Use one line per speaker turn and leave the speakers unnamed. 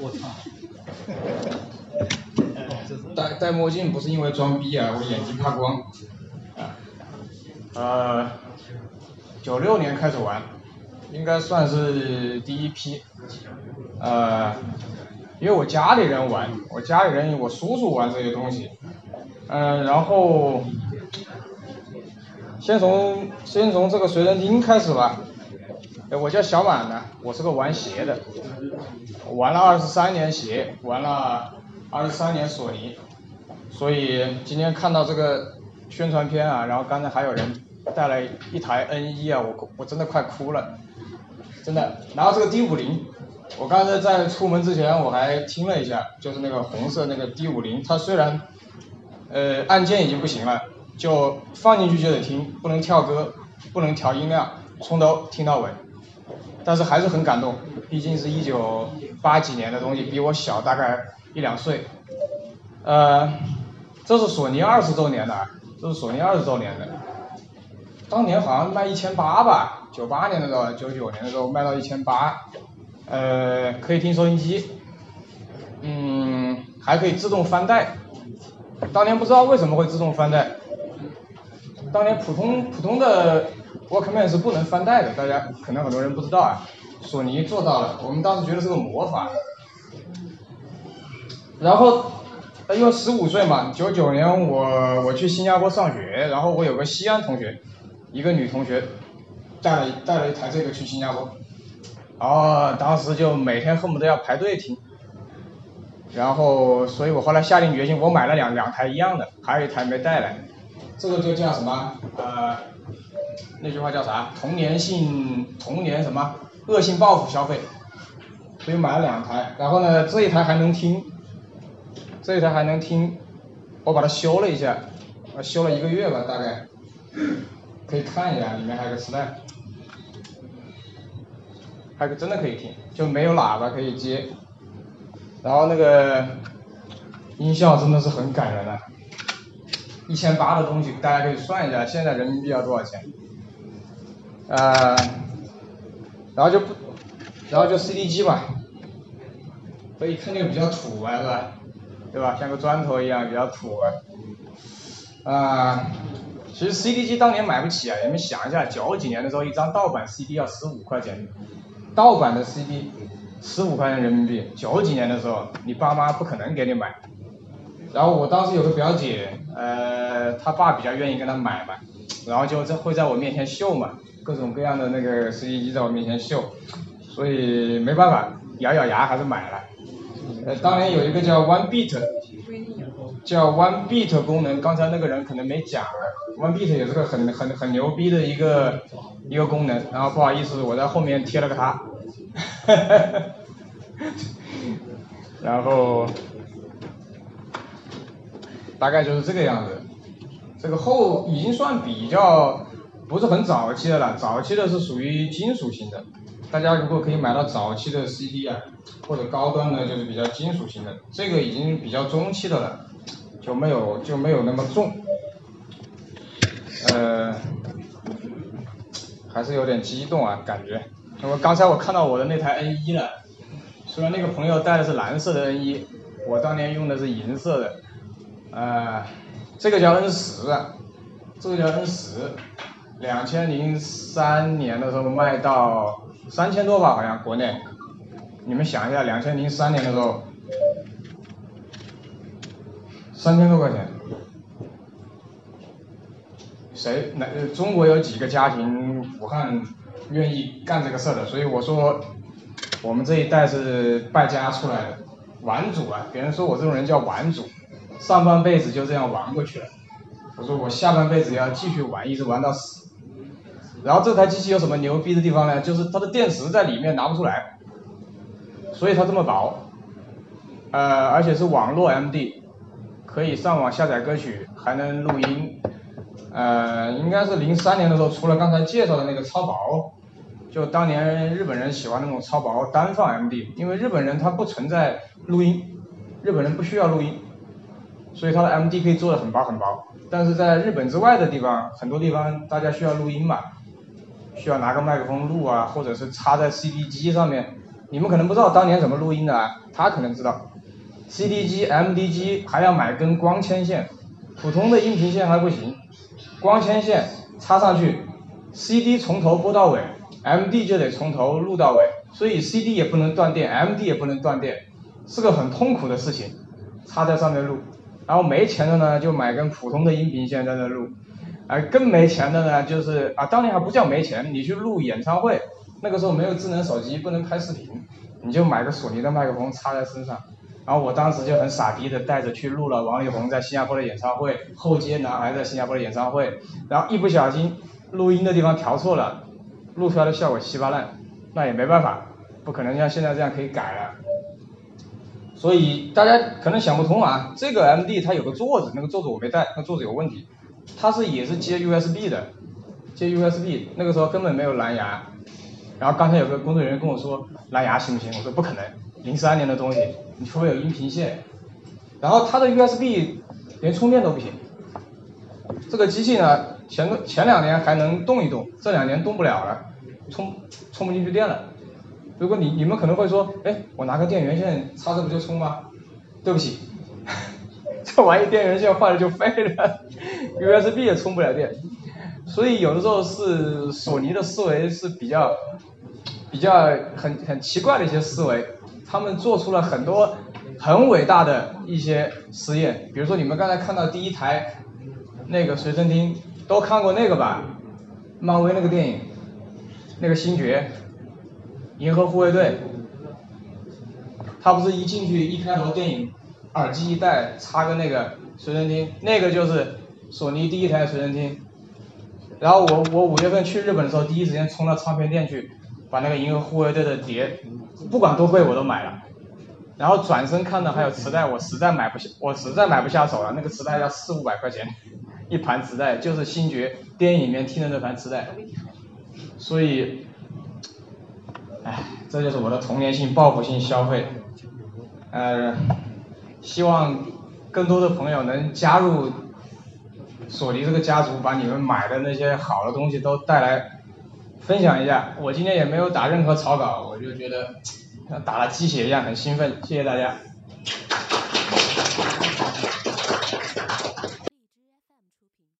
我操！
戴戴墨镜不是因为装逼啊，我眼睛怕光。呃，九六年开始玩，应该算是第一批。呃，因为我家里人玩，我家里人我叔叔玩这些东西。嗯，然后先从先从这个随身听开始吧。哎我叫小满呢，我是个玩鞋的，玩了二十三年鞋，玩了二十三年索尼，所以今天看到这个宣传片啊，然后刚才还有人带来一台 N 一啊，我我真的快哭了，真的。然后这个 D 五零，我刚才在出门之前我还听了一下，就是那个红色那个 D 五零，它虽然呃按键已经不行了，就放进去就得听，不能跳歌，不能调音量，从头听到尾。但是还是很感动，毕竟是一九八几年的东西，比我小大概一两岁。呃，这是索尼二十周年的，这是索尼二十周年的。当年好像卖一千八吧，九八年的时候，九九年的时候卖到一千八。呃，可以听收音机，嗯，还可以自动翻带。当年不知道为什么会自动翻带，当年普通普通的。Walkman 是不能翻带的，大家可能很多人不知道啊。索尼做到了，我们当时觉得是个魔法。然后，因为十五岁嘛，九九年我我去新加坡上学，然后我有个西安同学，一个女同学，带了带了一台这个去新加坡，然后，当时就每天恨不得要排队听。然后，所以我后来下定决心，我买了两两台一样的，还有一台没带来。这个就叫什么？呃。那句话叫啥？童年性童年什么恶性报复消费，所以买了两台。然后呢，这一台还能听，这一台还能听，我把它修了一下，修了一个月吧，大概，可以看一下，里面还有个磁带，还真的可以听，就没有喇叭可以接。然后那个音效真的是很感人啊，一千八的东西，大家可以算一下，现在人民币要多少钱？呃，然后就不，然后就 CD 机吧，所以看就比较土啊，是吧？对吧？像个砖头一样，比较土啊。啊，其实 CD 机当年买不起啊，你们想一下，九几年的时候一张盗版 CD 要十五块钱，盗版的 CD 十五块钱人民币，九几年的时候你爸妈不可能给你买。然后我当时有个表姐，呃，她爸比较愿意跟她买嘛，然后就在会在我面前秀嘛。各种各样的那个 CD 机在我面前秀，所以没办法，咬咬牙还是买了。呃，当年有一个叫 One Beat，叫 One Beat 功能，刚才那个人可能没讲，One Beat 也是个很很很牛逼的一个一个功能。然后不好意思，我在后面贴了个它，然后大概就是这个样子。这个后已经算比较。不是很早期的了，早期的是属于金属型的。大家如果可以买到早期的 CD 啊，或者高端的，就是比较金属型的。这个已经比较中期的了，就没有就没有那么重。呃，还是有点激动啊，感觉。因为刚才我看到我的那台 N 一了，虽然那个朋友带的是蓝色的 N 一，我当年用的是银色的。呃，这个叫 N 十，这个叫 N 十。两千零三年的时候卖到三千多吧，好像国内。你们想一下，两千零三年的时候，三千多块钱，谁？那中国有几个家庭武汉愿意干这个事的？所以我说，我们这一代是败家出来的，玩主啊！别人说我这种人叫玩主，上半辈子就这样玩过去了。我说我下半辈子要继续玩，一直玩到死。然后这台机器有什么牛逼的地方呢？就是它的电池在里面拿不出来，所以它这么薄，呃，而且是网络 MD，可以上网下载歌曲，还能录音，呃，应该是零三年的时候出了刚才介绍的那个超薄，就当年日本人喜欢那种超薄单放 MD，因为日本人他不存在录音，日本人不需要录音，所以它的 MD 可以做的很薄很薄，但是在日本之外的地方，很多地方大家需要录音嘛。需要拿个麦克风录啊，或者是插在 CD 机上面，你们可能不知道当年怎么录音的啊，他可能知道。CD 机、MD 机还要买根光纤线，普通的音频线还不行，光纤线插上去，CD 从头播到尾，MD 就得从头录到尾，所以 CD 也不能断电，MD 也不能断电，是个很痛苦的事情，插在上面录。然后没钱的呢，就买根普通的音频线在那录，而更没钱的呢，就是啊，当年还不叫没钱，你去录演唱会，那个时候没有智能手机，不能拍视频，你就买个索尼的麦克风插在身上。然后我当时就很傻逼的带着去录了王力宏在新加坡的演唱会，后街男孩在新加坡的演唱会，然后一不小心录音的地方调错了，录出来的效果稀巴烂，那也没办法，不可能像现在这样可以改了。所以大家可能想不通啊，这个 M D 它有个座子，那个座子我没带，那座子有问题，它是也是接 U S B 的，接 U S B，那个时候根本没有蓝牙。然后刚才有个工作人员跟我说蓝牙行不行？我说不可能，零三年的东西，你除非有音频线。然后它的 U S B 连充电都不行。这个机器呢，前个前两年还能动一动，这两年动不了了，充充不进去电了。如果你你们可能会说，哎，我拿个电源线插着不就充吗？对不起，这玩意电源线坏了就废了，USB 也充不了电。所以有的时候是索尼的思维是比较比较很很奇怪的一些思维，他们做出了很多很伟大的一些实验。比如说你们刚才看到第一台那个随身听，都看过那个吧？漫威那个电影，那个星爵。银河护卫队，他不是一进去一开头电影，耳机一戴插个那个随身听，那个就是索尼第一台随身听。然后我我五月份去日本的时候，第一时间冲到唱片店去，把那个银河护卫队的碟，不管多贵我都买了。然后转身看到还有磁带，我实在买不下，我实在买不下手了。那个磁带要四五百块钱，一盘磁带就是星爵电影里面听的那盘磁带，所以。哎，这就是我的童年性报复性消费，呃，希望更多的朋友能加入索尼这个家族，把你们买的那些好的东西都带来分享一下。我今天也没有打任何草稿，我就觉得像打了鸡血一样很兴奋，谢谢大家。